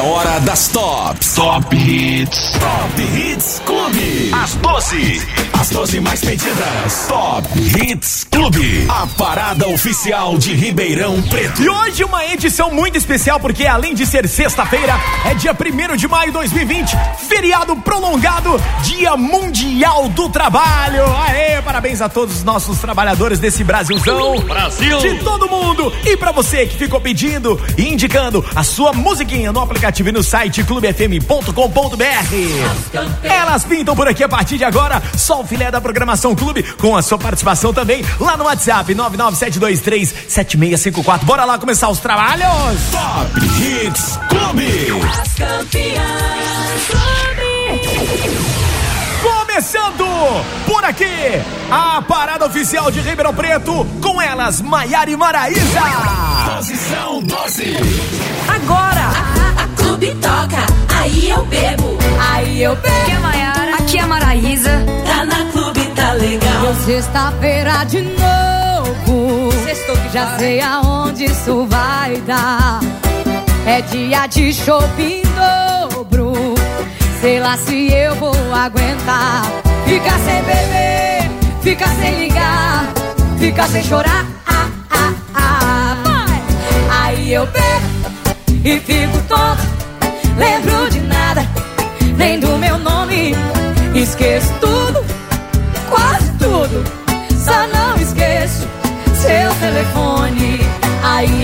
É hora das tops. Top Hits. Top Hits Clube. As 12. As 12 mais pedidas. Top Hits Clube. A parada oficial de Ribeirão Preto. E hoje uma edição muito especial porque além de ser sexta-feira, é dia 1 de maio de 2020, feriado prolongado, Dia Mundial do Trabalho. Aê, parabéns a todos os nossos trabalhadores desse Brasilzão. Brasil. De todo mundo. E pra você que ficou pedindo e indicando a sua musiquinha no aplicativo e no site clubefm.com.br. Elas pintam por aqui a partir de agora, só filé da programação Clube, com a sua participação também lá no WhatsApp 997237654. Bora lá começar os trabalhos. Top Hits Clube. As campeãs Começando por aqui, a parada oficial de Ribeirão Preto, com elas, Maiara e Maraísa. Posição 12. Agora a, a clube toca, aí eu bebo, aí eu bebo. Aqui é a Maiara. Aqui é a Maraísa. Tá legal. Sexta-feira de novo. Sextou que Já sei aonde isso vai dar. É dia de shopping dobro. Sei lá se eu vou aguentar. Ficar sem beber, ficar sem ligar, ficar sem chorar. Ah, ah, ah. Vai! Aí eu bebo e fico tonto. Lembro de nada, nem do meu nome. Esqueço tudo,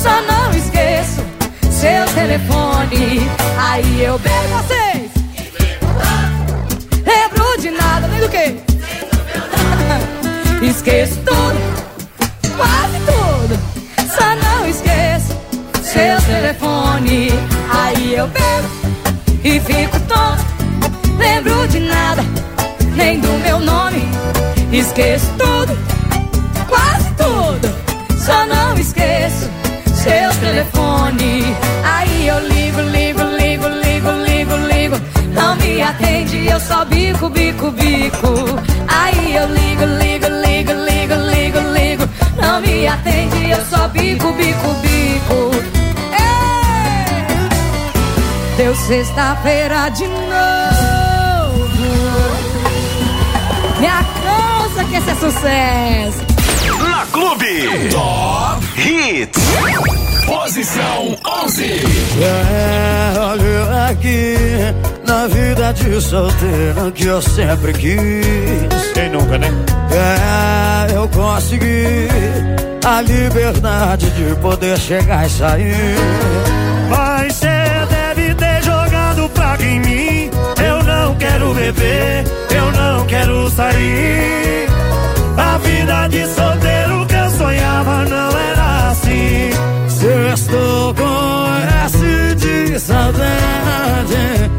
Só não esqueço seu telefone. Aí eu bebo vocês. Lembro de nada, nem do que? Esqueço tudo, quase tudo. Só não esqueço seu telefone. Aí eu bebo e fico tonto. Lembro de nada, nem do meu nome. Esqueço tudo, quase tudo. Só não telefone. Aí eu ligo, ligo, ligo, ligo, ligo, ligo. Não me atende, eu só bico, bico, bico. Aí eu ligo, ligo, ligo, ligo, ligo, ligo. Não me atende, eu só bico, bico, bico. Ei! Deu sexta-feira de novo. Me alcança que esse é sucesso. Na Clube. Top Hits. Posição 11. É, olha aqui, na vida de solteiro que eu sempre quis. Quem nunca, né? É, eu consegui a liberdade de poder chegar e sair. Mas cê deve ter jogado praga em mim. Eu não quero beber, eu não quero sair. A vida de solteiro que eu sonhava não assim. Sextou com S de saudade,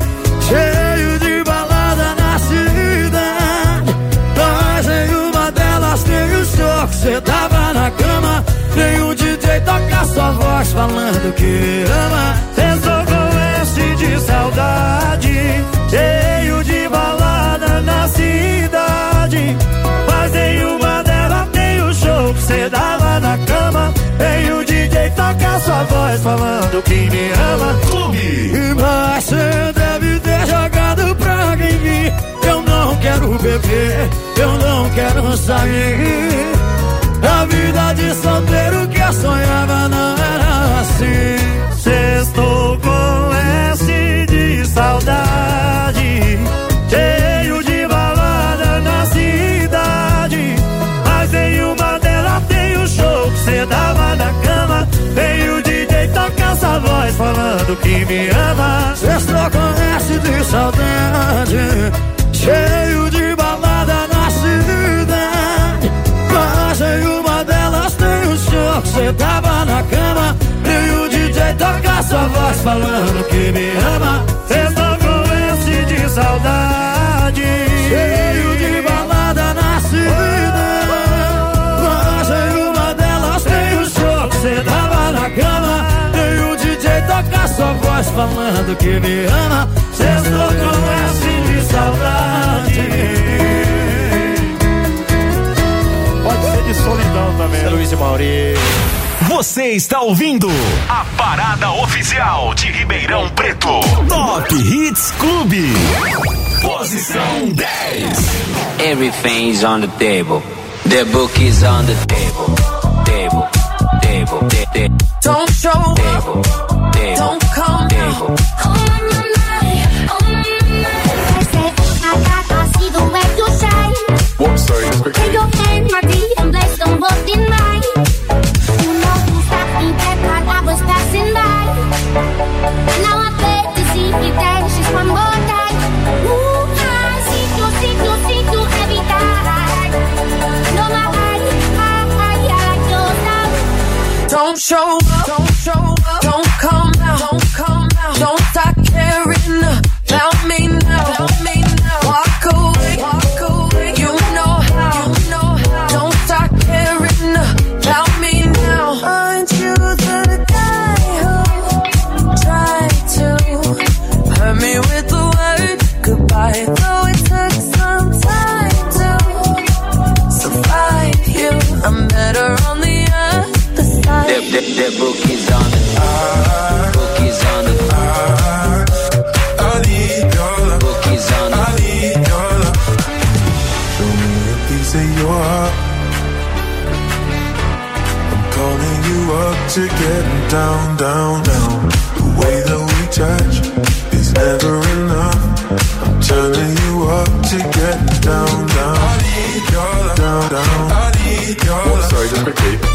cheio de balada na cidade. Mas em uma delas tem o show que cê tava na cama. Tem o DJ toca sua voz falando que ama. Pensou com S de saudade, cheio de balada na cidade. Mas em uma delas tem o show que cê. Tem o DJ toca sua voz falando que me ama. Clube. Mas cê deve ter jogado praga em mim. beber, eu não quero sair. A vida de solteiro que eu sonhava não era assim. Sextou com S de saudade, cheio de balada na cidade. Mas em uma delas tem o show que cê dava falando que me ama. Sextou com S de saudade, cheio de balada na cidade. Mas em uma delas tem o show que cê tava na cama. E o DJ toca sua voz falando que me ama. Sextou com S de saudade, Cheio de balada voz falando que me ama. Sextou com S de saudade. Pode ser de solidão também. É Luiz e Mauri. Você está ouvindo a parada oficial de Ribeirão Preto. Top Hits Clube. Posição 10. Everything's on the table. The book is on the table. Table, table, ta- ta- Don't show up, table, table, don't come table. Whoops, sorry, just quickly. Take your hand, my dear, and place them both in mine. You know you stopped me back while I was passing by. Now I beg to see you dance just one more time. Ooh, I see you, see you, see you every time. No, my eye, I, I, I like your style. Don't show up, don't to getting down, down, down. The way that we touch is never enough. I'm turning you up to getting down, down. I need your love. Down, down. I need your oh, love. Sorry, just quickly.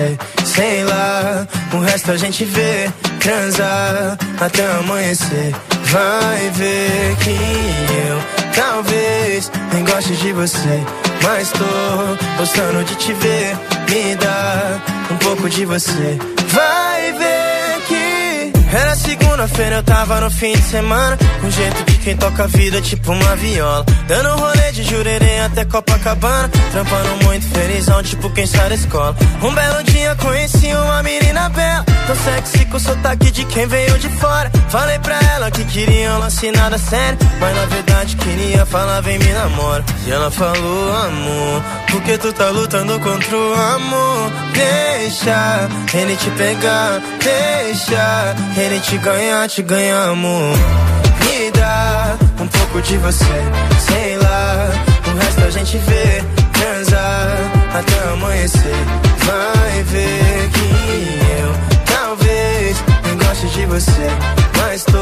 Você, sei lá. O resto a gente vê, transa até amanhecer. Vai ver que eu talvez nem goste de você. Mas tô gostando de te ver. Me dá um pouco de você. Vai ver que era segunda-feira, eu tava no fim de semana. Com jeito de quem toca a vida, tipo uma viola. Dando rolê de jurerê até Copacabana. Trampando muito felizão, tipo quem sai da escola. Um belo dia conheci uma menina bela. Tão sexy com sotaque de quem veio de fora. Falei pra ela que queria um lance nada sério. Mas na verdade queria falar, vem me namora. E ela falou, amor, por que tu tá lutando contra o amor? Deixa ele te pegar, deixa ele te ganhar, te ganhar, amor. Pouco de você, sei lá. O resto a gente vê, transar até amanhecer. Vai ver que eu talvez nem goste de você, mas tô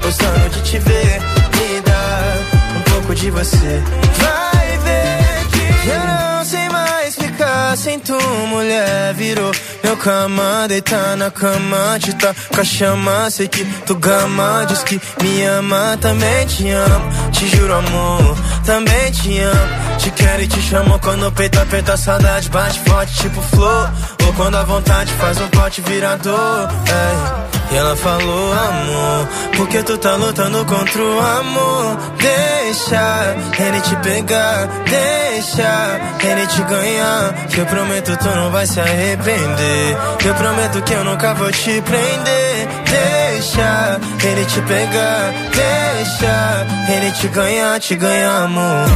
gostando de te ver. Me dá um pouco de você. Vai ver que eu não sei mais ficar sem momento, mulher virou. Meu cama, deitar na cama, te tá com a chama, sei que tu gama, diz que me ama, também te amo, te juro amor, também te amo, te quero e te chamo quando o peito aperta a saudade, bate forte tipo flor, ou quando a vontade faz um pote virador, ei. E ela falou, amor, porque tu tá lutando contra o amor? Deixa ele te pegar, deixa ele te ganhar. Que eu prometo tu não vai se arrepender. Eu prometo que eu nunca vou te prender. Deixa ele te pegar, deixa ele te ganhar, te ganhar, amor.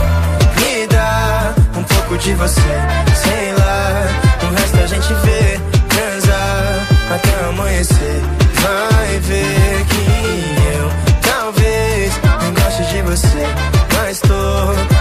Me dá um pouco de você, sei lá. O resto a gente vê, transar até amanhecer vai ver que eu talvez não goste de você, mas tô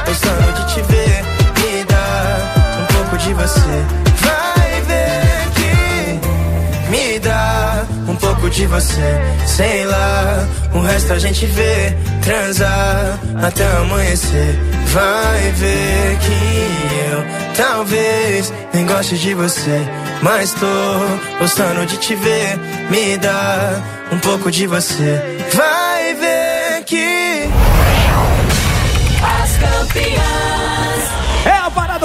gostando de te ver. Me dá um pouco de você, vai ver que me dá um pouco de você, sei lá. O resto a gente vê, transar até amanhecer. Vai ver que eu talvez nem goste de você, mas tô gostando de te ver. Me dá um pouco de você. Vai ver que As campeãs.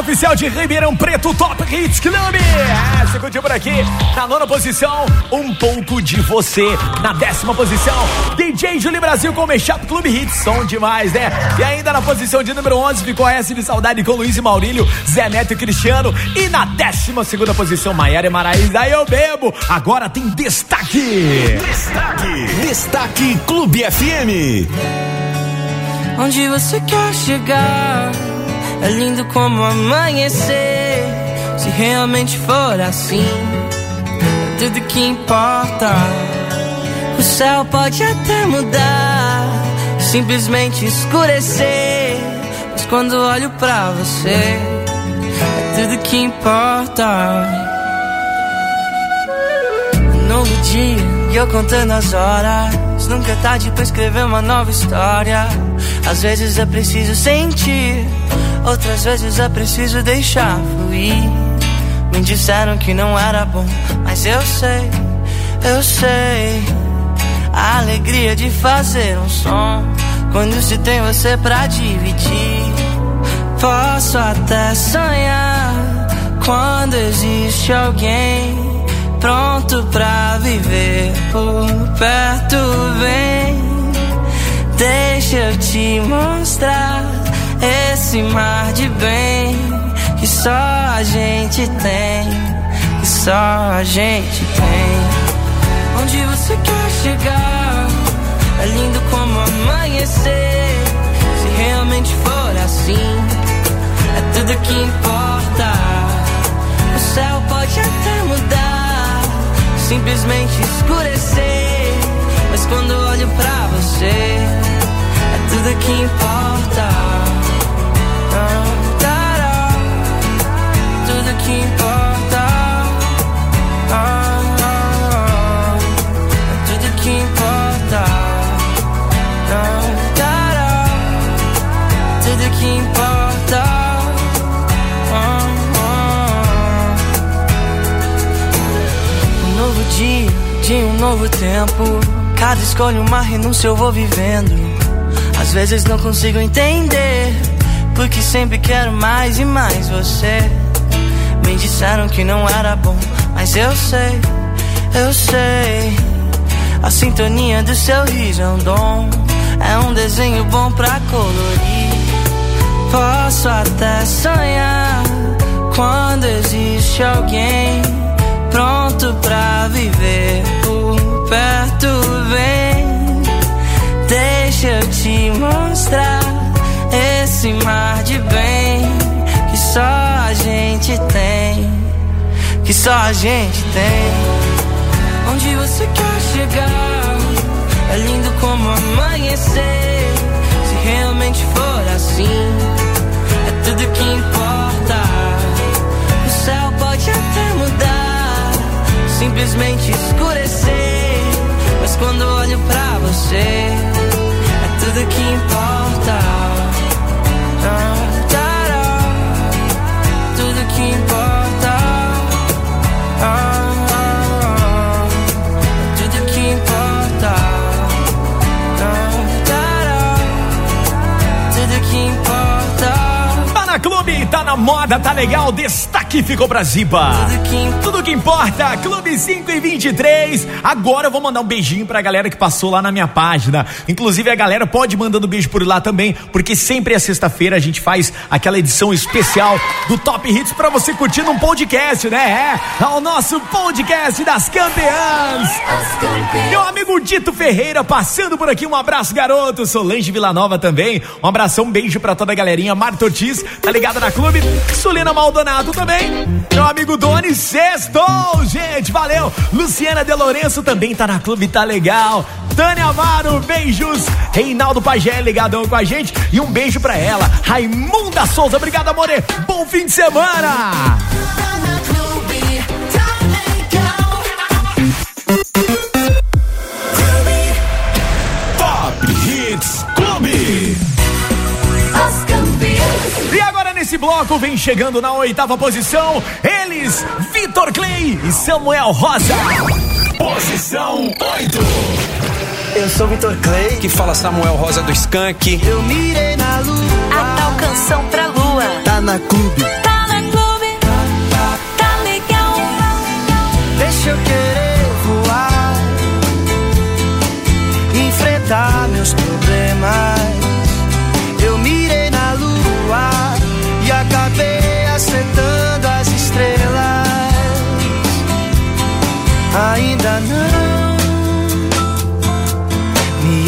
Oficial de Ribeirão Preto Top Hits Club. É, você curtiu por aqui. Na nona posição, um pouco de você. Na décima posição, DJ Júlio Brasil com Mashup Club Hits. Som demais, né? E ainda na posição de número 11 ficou S de Saudade com Luiz e Maurílio, Zé Neto e Cristiano. E na décima segunda posição, Maiara e Maraísa. Aí eu bebo. Agora tem destaque. Destaque. Destaque Clube FM. Onde você quer chegar? É lindo como amanhecer. Se realmente for assim, é tudo que importa. O céu pode até mudar, simplesmente escurecer. Mas quando olho pra você, é tudo que importa. Um novo dia e eu contando as horas. Nunca é tarde pra escrever uma nova história. Às vezes é preciso sentir, outras vezes é preciso deixar fluir. Me disseram que não era bom, mas eu sei, eu sei. A alegria de fazer um som quando se tem você pra dividir. Posso até sonhar quando existe alguém pronto pra viver por perto. Vem, deixa eu te mostrar esse mar de bem que só a gente tem, que só a gente tem. Onde você quer chegar? É lindo como amanhecer. Se realmente for assim, é tudo que importa. O céu pode até mudar, simplesmente escurecer. Mas quando olho pra você, é tudo que importa. Tudo que importa. Ah, ah, é tudo que importa. Ah, tará, Tudo que importa. Ah, ah. Um novo dia, de um novo tempo. Cada escolha uma renúncia eu vou vivendo. Às vezes não consigo entender, porque sempre quero mais e mais você. Me disseram que não era bom, mas eu sei, eu sei. A sintonia do seu riso é um dom, é um desenho bom pra colorir. Posso até sonhar quando existe alguém pronto pra viver por perto. Vem, deixa eu te mostrar esse mar de bem que só gente tem, que só a gente tem. Onde você quer chegar? É lindo como amanhecer. Se realmente for assim, é tudo que importa. O céu pode até mudar, simplesmente escurecer. Mas quando olho pra você, é tudo que importa. Ah, moda tá legal, destaque ficou pra Ziba. Tudo que importa, Clube 5 e 23. Agora eu vou mandar um beijinho pra galera que passou lá na minha página. Inclusive a galera pode mandando beijo por lá também, porque sempre é sexta-feira a gente faz aquela edição especial do Top Hits pra você curtir num podcast, né? É, o nosso podcast das campeãs. Meu amigo Dito Ferreira passando por aqui, um abraço garoto. Solange Villanova também, um abração, um beijo pra toda a galerinha. Marta Ortiz, tá ligado na clube? Sulina Maldonado também. Meu amigo Doni Sextou, gente, valeu. Luciana De Lourenço também tá na clube, tá legal. Tânia Amaro, beijos. Reinaldo Pagé ligadão com a gente. E um beijo pra ela. Raimunda Souza, obrigado, amore. Bom fim de semana. E nesse bloco vem chegando na oitava posição, eles, Vitor Clay e Samuel Rosa. Posição 8. Eu sou Vitor Clay. Que fala Samuel Rosa do Skank. Eu mirei na lua. A tal canção pra lua. Tá na clube. Tá na clube. Tá legal. Deixa eu querer voar. Enfrentar meus problemas.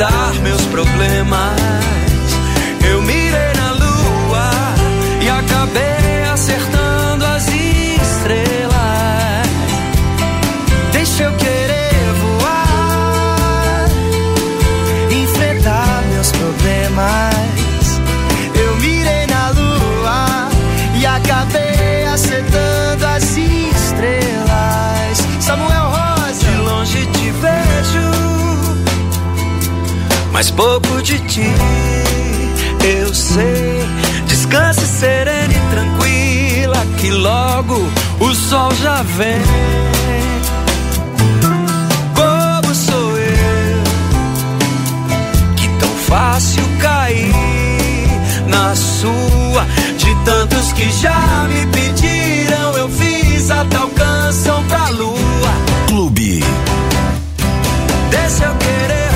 Enfrentar meus problemas. Mas pouco de ti eu sei. Descanse serena e tranquila, que logo o sol já vem. Bobo sou eu, que tão fácil cair na sua. De tantos que já me pediram, eu fiz a tal canção pra lua. Clube. Deixa eu querer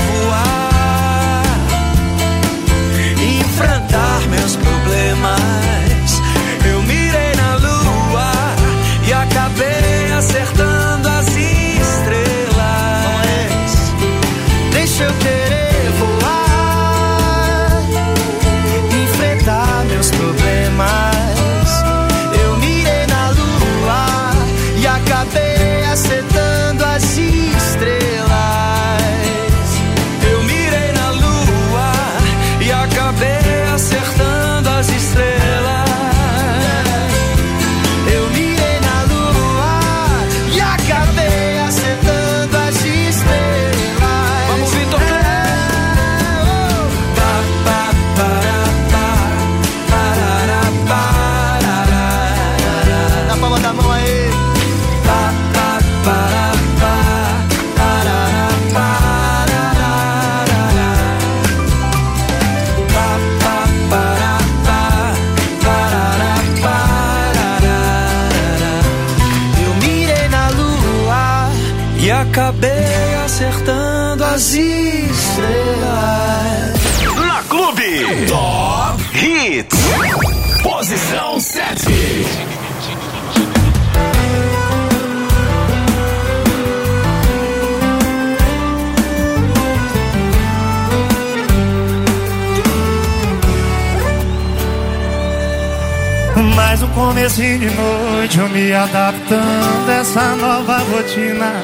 me adaptando a essa nova rotina.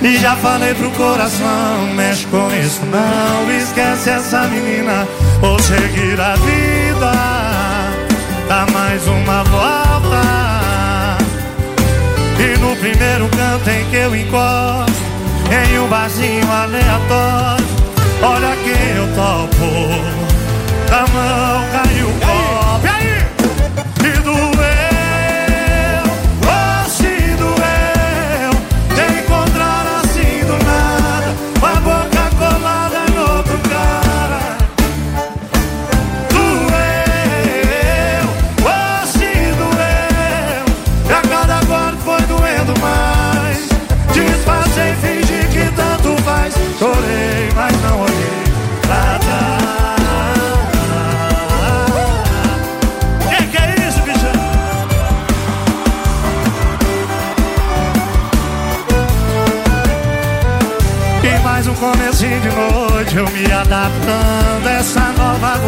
E já falei pro coração, mexe com isso não, esquece essa menina, ou seguir a vida dá mais uma volta. E no primeiro canto em que eu encosto, em um barzinho aleatório, olha quem eu topo. Da mão caiu o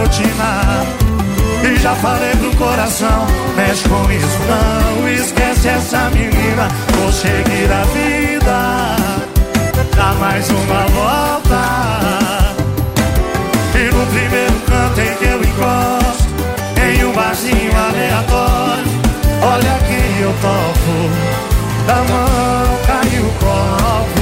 rotina. E já falei pro coração, mexe com isso não, esquece essa menina, vou seguir a vida. Dá mais uma volta. E no primeiro canto em que eu encosto, em um barzinho aleatório, olha quem eu topo. Da mão caiu o copo.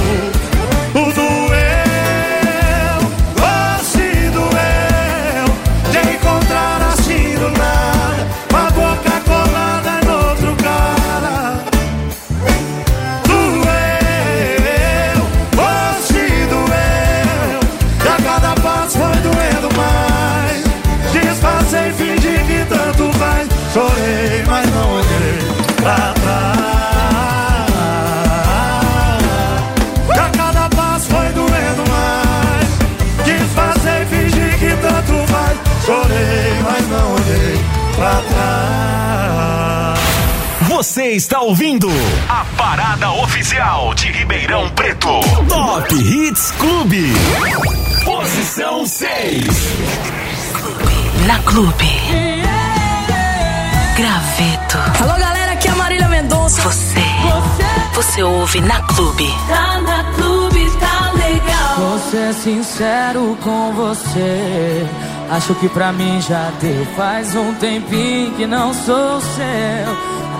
Está ouvindo a parada oficial de Ribeirão Preto. Top Hits Clube. Posição 6. Na Clube. Graveto. Alô, galera, aqui é a Marília Mendonça. Você. Você ouve na Clube. Tá na clube, tá legal. Vou ser sincero com você. Acho que pra mim já deu. Faz um tempinho que não sou seu.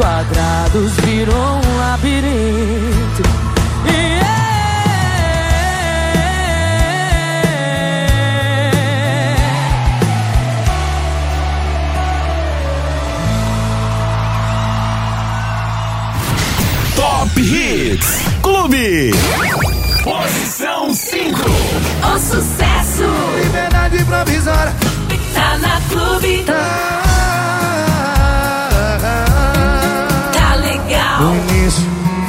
Quadrados virou um labirinto. E Top Hits Clube. Posição O sucesso Liberdade provisória. tá na clube. Tá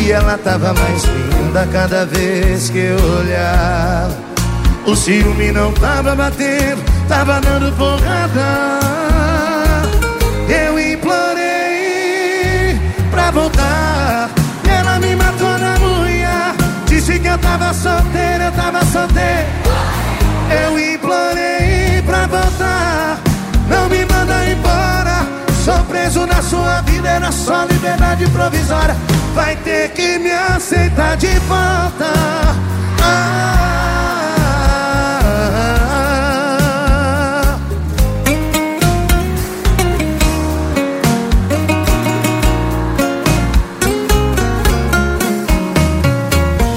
E ela tava mais linda cada vez que eu olhava. O ciúme não tava batendo, tava dando porrada. Eu implorei pra voltar. Ela me matou na unha. Disse que eu tava solteiro, eu tava solteiro. Eu implorei pra voltar. Não me manda embora. Sou preso na sua vida, era só liberdade provisória. Vai ter que me aceitar de volta. Ah,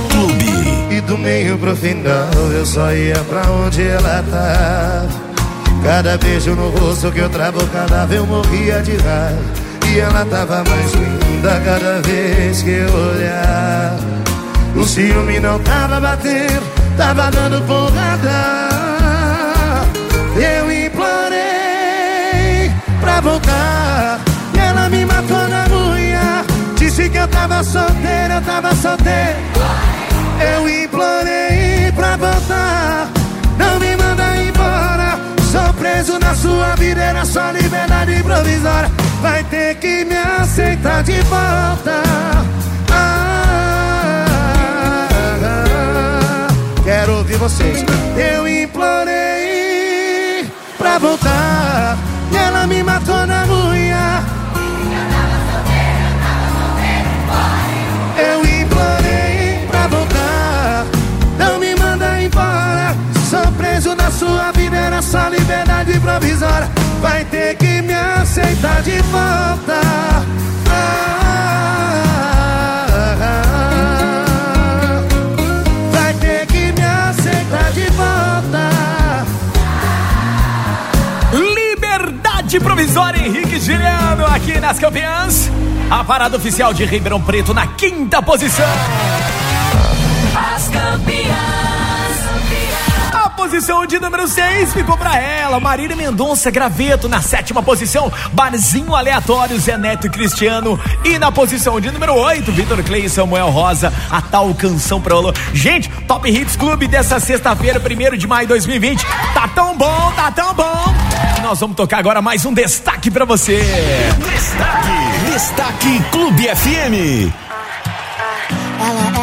Clube. E do meio pro final eu só ia pra onde ela tava. Cada beijo no rosto que eu travo cadáver eu morria de raiva. E ela tava mais linda cada vez que eu olhava. O ciúme não tava batendo, tava dando porrada. Eu implorei pra voltar. E ela me matou na unha. Disse que eu tava solteiro, eu tava solteiro. Eu implorei pra voltar. Não me manda embora. Sou preso na sua era só liberdade provisória. Vai ter que me aceitar de volta. Ah, quero ouvir vocês. Eu implorei pra voltar. E ela me matou na unha. Eu implorei pra voltar. Não me manda embora. Sou preso na sua era só liberdade provisória. Vai ter que me aceitar de volta. Ah, vai ter que me aceitar de volta. Liberdade provisória, Henrique Juliano, aqui nas campeãs. A parada oficial de Ribeirão Preto na quinta posição. As campeãs. Posição de número 6 ficou pra ela, Marília Mendonça Graveto. Na sétima posição, Barzinho Aleatório, Zé Neto e Cristiano. E na posição de número 8, Vitor Clay e Samuel Rosa, a tal canção pra Olo. Gente, Top Hits Clube dessa sexta-feira, 1 de maio de 2020. Tá tão bom, tá tão bom. Nós vamos tocar agora mais um destaque pra você. Destaque. Destaque Clube FM.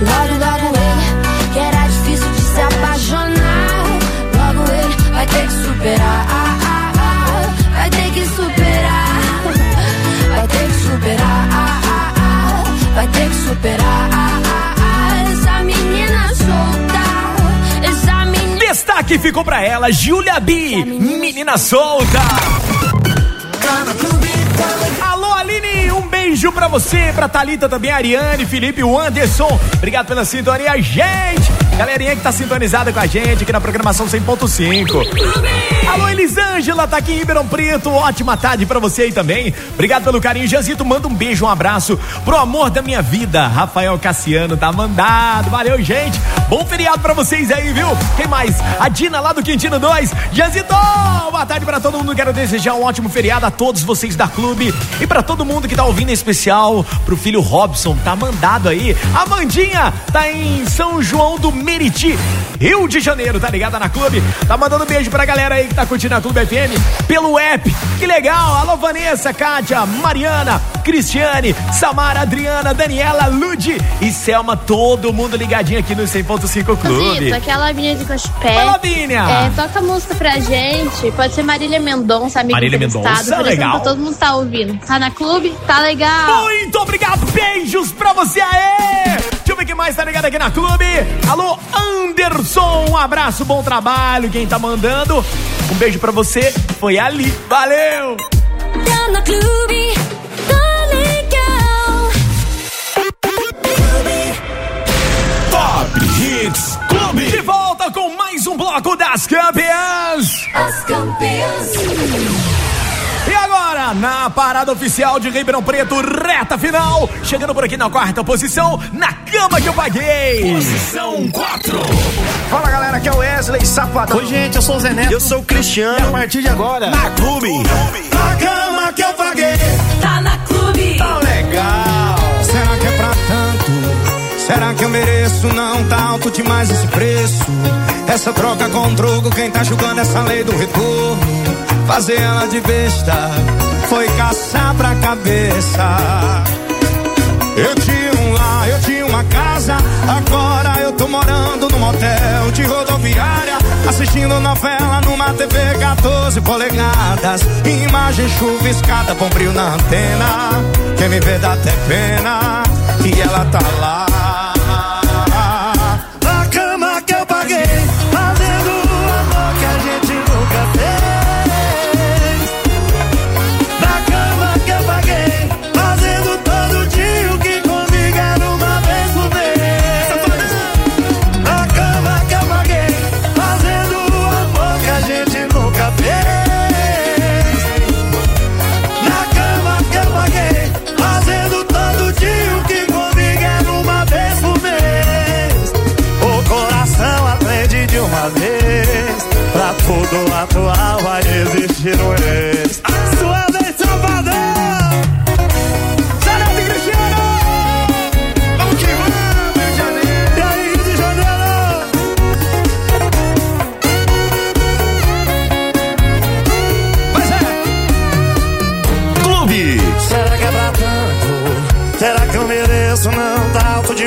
Logo, logo ele, que era difícil de se apaixonar. Logo ele vai ter que superar. Vai ter que superar. Vai ter que superar. Vai ter que superar. Essa menina solta. Essa menina. Destaque ficou pra ela, Júlia B, menina solta. Beijo pra você, pra Thalita também, Ariane, Felipe, o Anderson. Obrigado pela sintonia, gente. Galerinha que tá sintonizada com a gente aqui na programação 100.5. Alô, Elisângela, tá aqui em Ribeirão Preto. Ótima tarde pra você aí também. Obrigado pelo carinho. Jazito, manda um beijo, um abraço pro amor da minha vida. Rafael Cassiano tá mandado. Valeu, gente. Bom feriado pra vocês aí, viu? Quem mais? A Dina lá do Quintino 2. Jazito, boa tarde pra todo mundo. Quero desejar um ótimo feriado a todos vocês da clube e pra todo mundo que tá ouvindo em especial pro filho Robson. Tá mandado aí. Amandinha tá em São João do Meriti, Rio de Janeiro, tá ligada na clube? Tá mandando beijo pra galera aí que tá curtindo a Clube FM pelo app. Que legal! Alô, Vanessa, Kátia, Mariana, Cristiane, Samara, Adriana, Daniela, Ludi e Selma, todo mundo ligadinho aqui no 100.5 Clube. Vitor, aquela Lavínia de Cochipé. Oi, Lavínia. É, toca música pra gente. Pode ser Marília Mendonça, amiga Marília Mendonça, por exemplo, legal. Todo mundo tá ouvindo. Tá na clube? Tá legal. Muito obrigado, beijos pra você aí! Ver quem mais tá ligado aqui na clube. Alô, Anderson, um abraço, bom trabalho. Quem tá mandando? Um beijo pra você. Foi ali. Valeu! Tá na clube, tá legal. Top Hits Clube. De volta com mais um bloco das campeãs. As campeãs. Na parada oficial de Ribeirão Preto, reta final, chegando por aqui na quarta posição, na cama que eu paguei. Posição 4. Fala galera, aqui é o Wesley Safadão. Oi gente, eu sou o Zé Neto. Eu sou o Cristiano. E a partir de agora, Na Clube. na cama que eu paguei. Tá na clube. Tá legal. Será que é pra tanto? Será que eu mereço? Não tá alto demais esse preço. Essa troca com troco, quem tá julgando essa lei do retorno? Fazer ela de besta foi caçar pra cabeça. Eu tinha um lar, eu tinha uma casa. Agora eu tô morando num motel de rodoviária. Assistindo novela numa TV 14 polegadas. Imagem chuviscada, bombril na antena. Quem me vê dá até pena. E ela tá lá. Tudo atual existir um.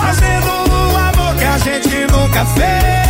Fazendo o amor que a gente nunca fez.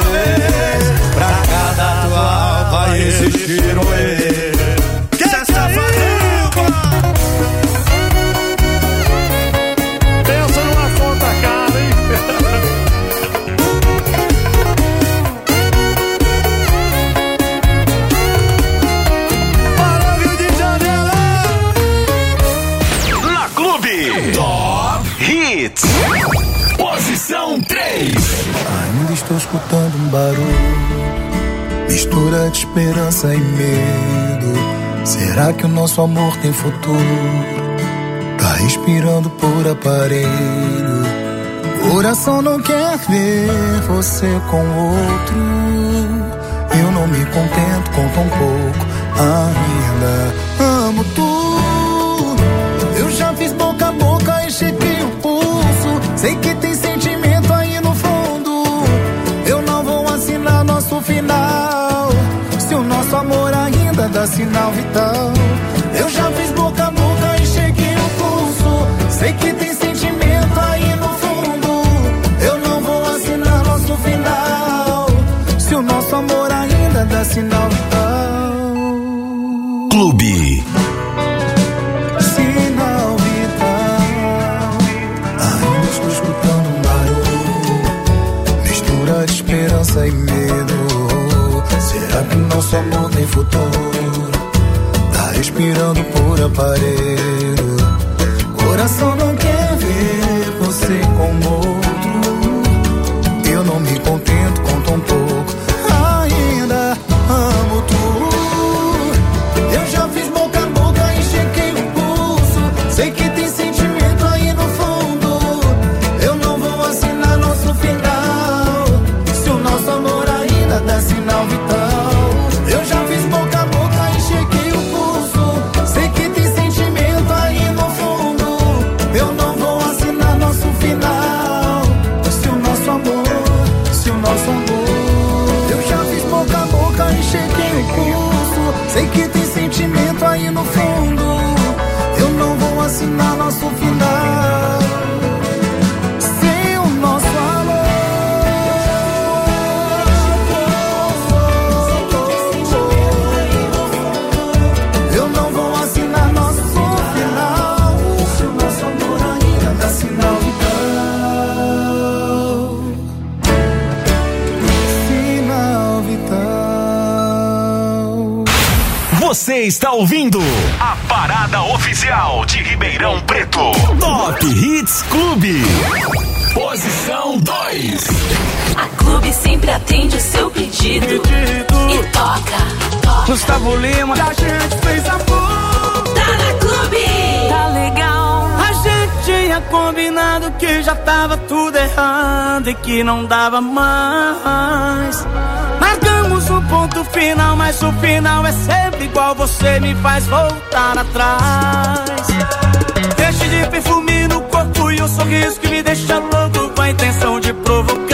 esperança e medo. Será que o nosso amor tem futuro? Tá respirando por aparelho. Coração não quer ver você com outro. Eu não me contento com tão pouco. Ainda amo tudo. Eu já fiz boca a boca e chequei o pulso. Sei que tem sinal vital. Nosso amor tem futuro? Tá respirando por aparelho. Coração não quer ver você com Você está ouvindo a parada oficial de Ribeirão Preto. Top Hits Clube. Posição 2. A Clube sempre atende o seu pedido. E toca. Gustavo Lima. A gente fez amor. Tá na Clube. Tá legal. A gente tinha combinado que já tava tudo errado e que não dava mais. Marcamos um ponto final, mas o final é sempre igual. Você me faz voltar atrás. Deixe de perfume no corpo e um sorriso que me deixa louco com a intenção de provocar.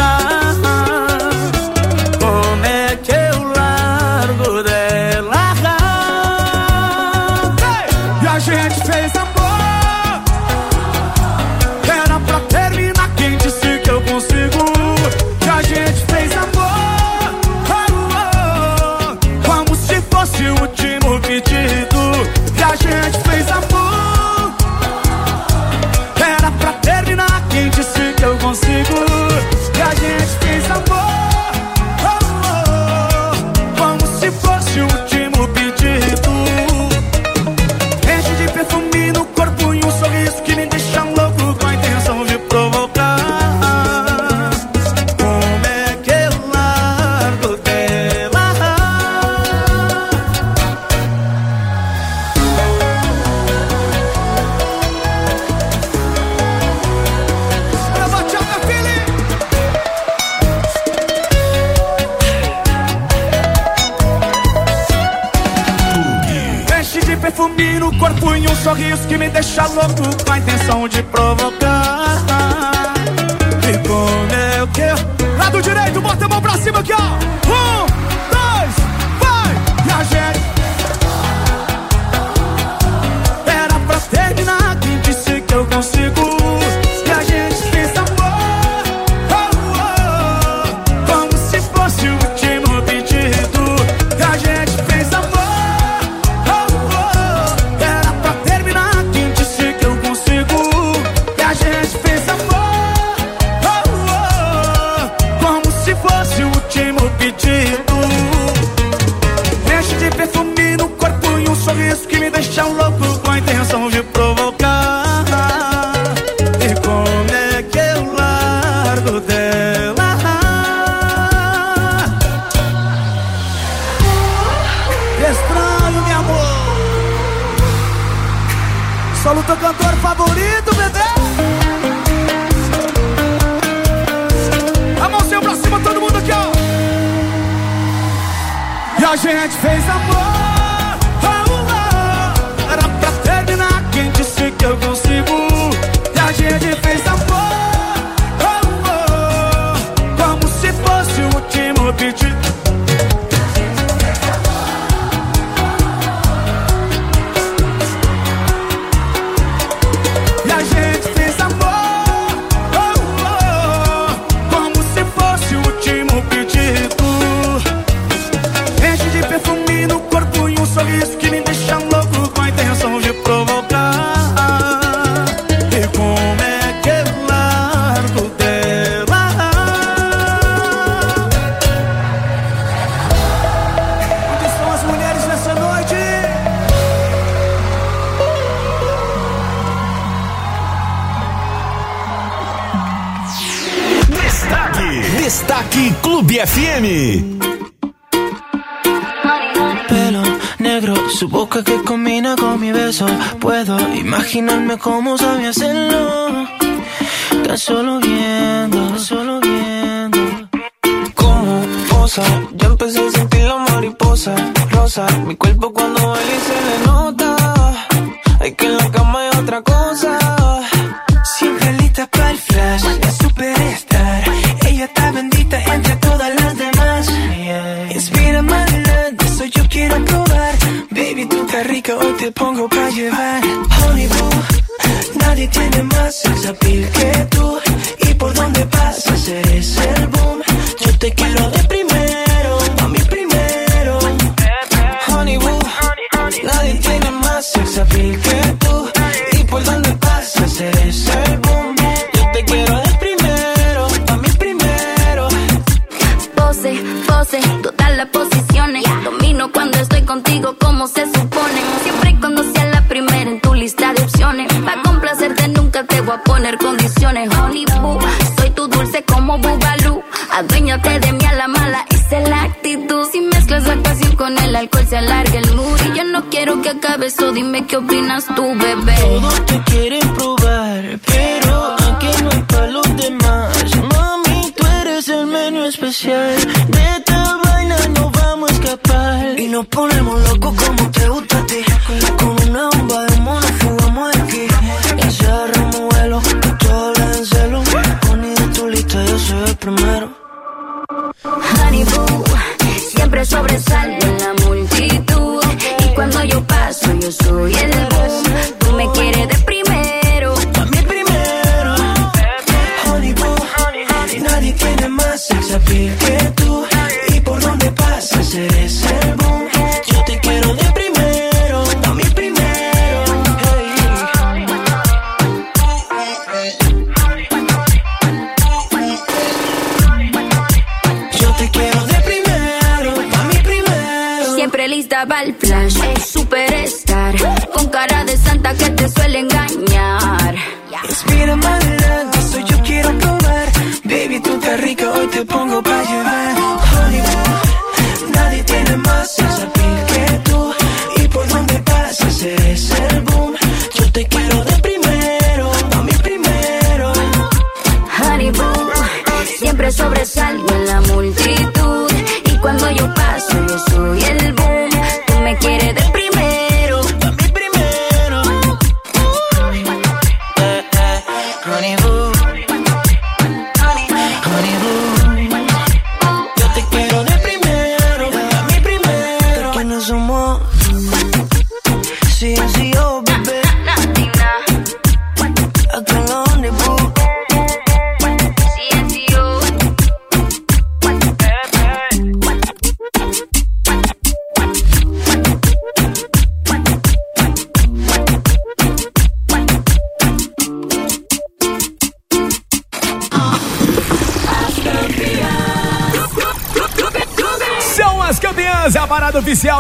Com a intenção de provocar. Como é o que? Lado direito, bota a mão pra cima aqui, ó. imaginarme cómo soy pose, pose, todas las posiciones. Domino cuando estoy contigo como se supone. Siempre y cuando sea la primera en tu lista de opciones. Mm-hmm. Para complacerte nunca te voy a poner condiciones. Honey mm-hmm. boo, soy tu dulce como Bubalú. Aduéñate de mí a la mala, esa es la actitud. Si mezclas la pasión con el alcohol se alarga el mood. Y yo no quiero que acabe eso, dime qué opinas tú, bebé. Todos te quieren probar, pero De esta vaina nos vamos a escapar. Y nos ponemos locos como te gusta.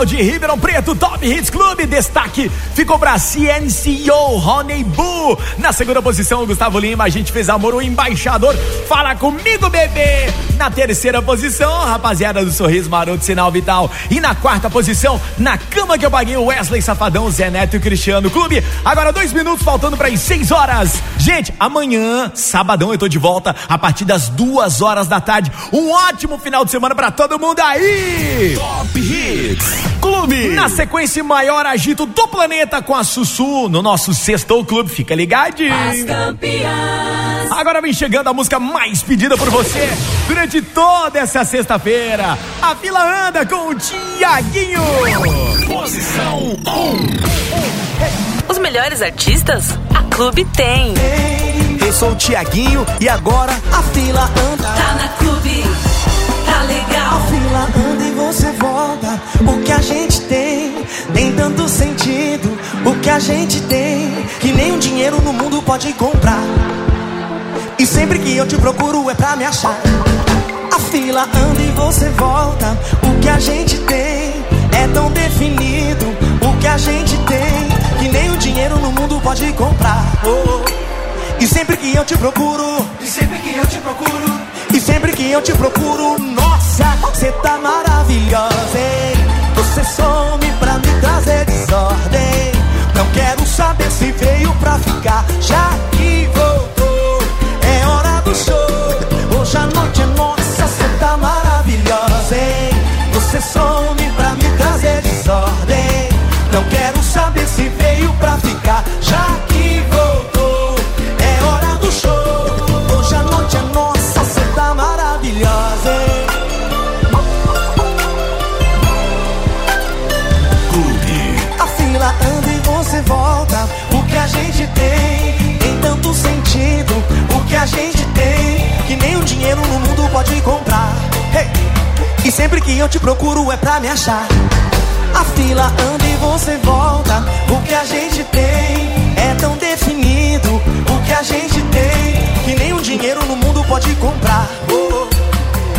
De Ribeirão Preto, Top Hits Clube. Destaque ficou pra CNCO Honey Boo. Na segunda posição, Gustavo Lima, a gente fez amor, o embaixador. Fala comigo, bebê. Na terceira posição, rapaziada do Sorriso Maroto, Sinal Vital. E na quarta posição, na cama que eu paguei, Wesley Safadão, Zé Neto e Cristiano Clube. Agora dois minutos faltando para as seis horas. Gente, amanhã, sabadão, eu tô de volta a partir das duas horas da tarde. Um ótimo final de semana para todo mundo aí. Top Clube. Na sequência, maior agito do planeta com a Sussu no nosso Sextou Clube. Fica ligadinho. As campeãs. Agora vem chegando a música mais pedida por você durante toda essa sexta-feira. A fila anda com o Tiaguinho. Posição 1. Os melhores artistas, a Clube tem. Eu sou o Tiaguinho e agora a fila anda. Tá na clube, O que a gente tem tem tanto sentido. O que a gente tem que nenhum dinheiro no mundo pode comprar. E sempre que eu te procuro é pra me achar. A fila anda e você volta. O que a gente tem é tão definido. O que a gente tem que nem o dinheiro no mundo pode comprar. Oh, oh. E sempre que eu te procuro, e sempre que eu te procuro, e sempre que eu te procuro, nossa, você tá maravilhosa, hein? Você some pra me trazer desordem. Não quero saber se veio pra ficar, já que voltou. É hora do show. Hoje a noite é nossa, você tá maravilhosa, hein? Você some sempre que eu te procuro é pra me achar. A fila anda e você volta. O que a gente tem é tão definido. O que a gente tem que o dinheiro no mundo pode comprar.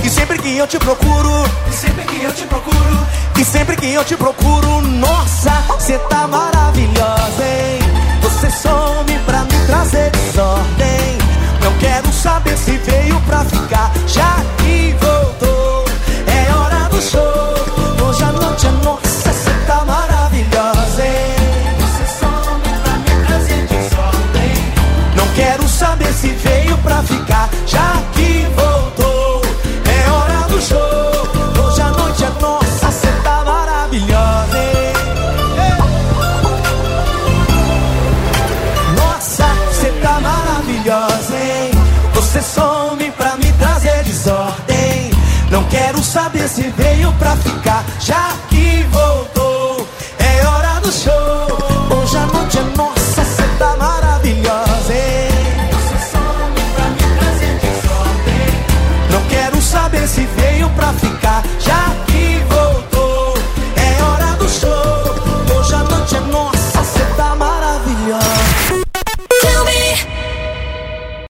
E sempre que eu te procuro, e sempre que eu te procuro, e sempre que eu te procuro, nossa, você tá maravilhosa, hein? Você some pra me trazer desordem. Não quero saber se veio pra ficar, veio